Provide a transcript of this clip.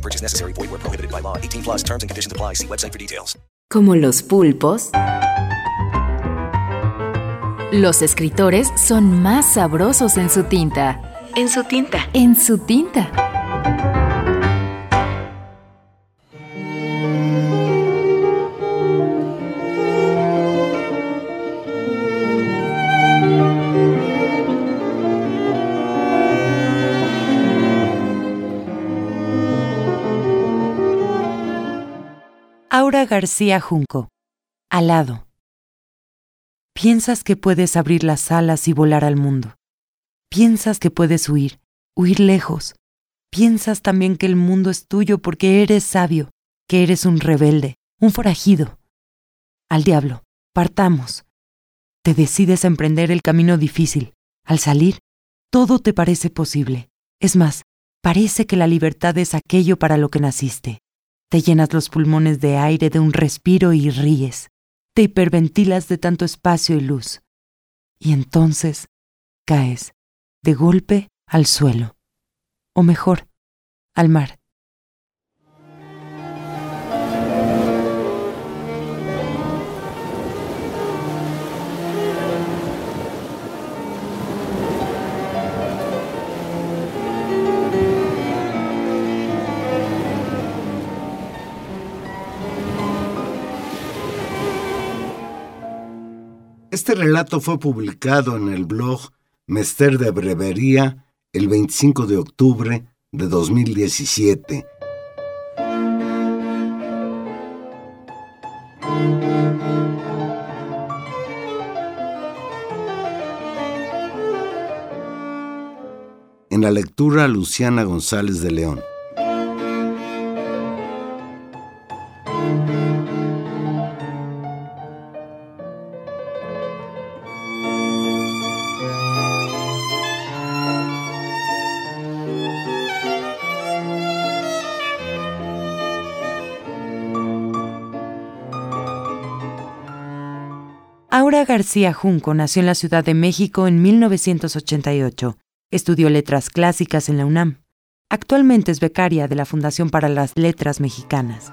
No purchase necessary. Void where prohibited by law. 18 plus terms and conditions apply. See website for details. Como los pulpos, los escritores son más sabrosos en su tinta. En su tinta. En su tinta. Aura García Junco. Alado. Piensas que puedes abrir las alas y volar al mundo. Piensas que puedes huir, huir lejos. Piensas también que el mundo es tuyo porque eres sabio, que eres un rebelde, un forajido. Al diablo, partamos. Te decides a emprender el camino difícil. Al salir, todo te parece posible. Es más, parece que la libertad es aquello para lo que naciste. Te llenas los pulmones de aire de un respiro y ríes. Te hiperventilas de tanto espacio y luz. Y entonces caes de golpe al suelo. O mejor, al mar. Este relato fue publicado en el blog Mester de Brevería el 25 de octubre de 2017. En la lectura Luciana González de León. Aura García Junco nació en la Ciudad de México en 1988. Estudió letras clásicas en la UNAM. Actualmente es becaria de la Fundación para las Letras Mexicanas.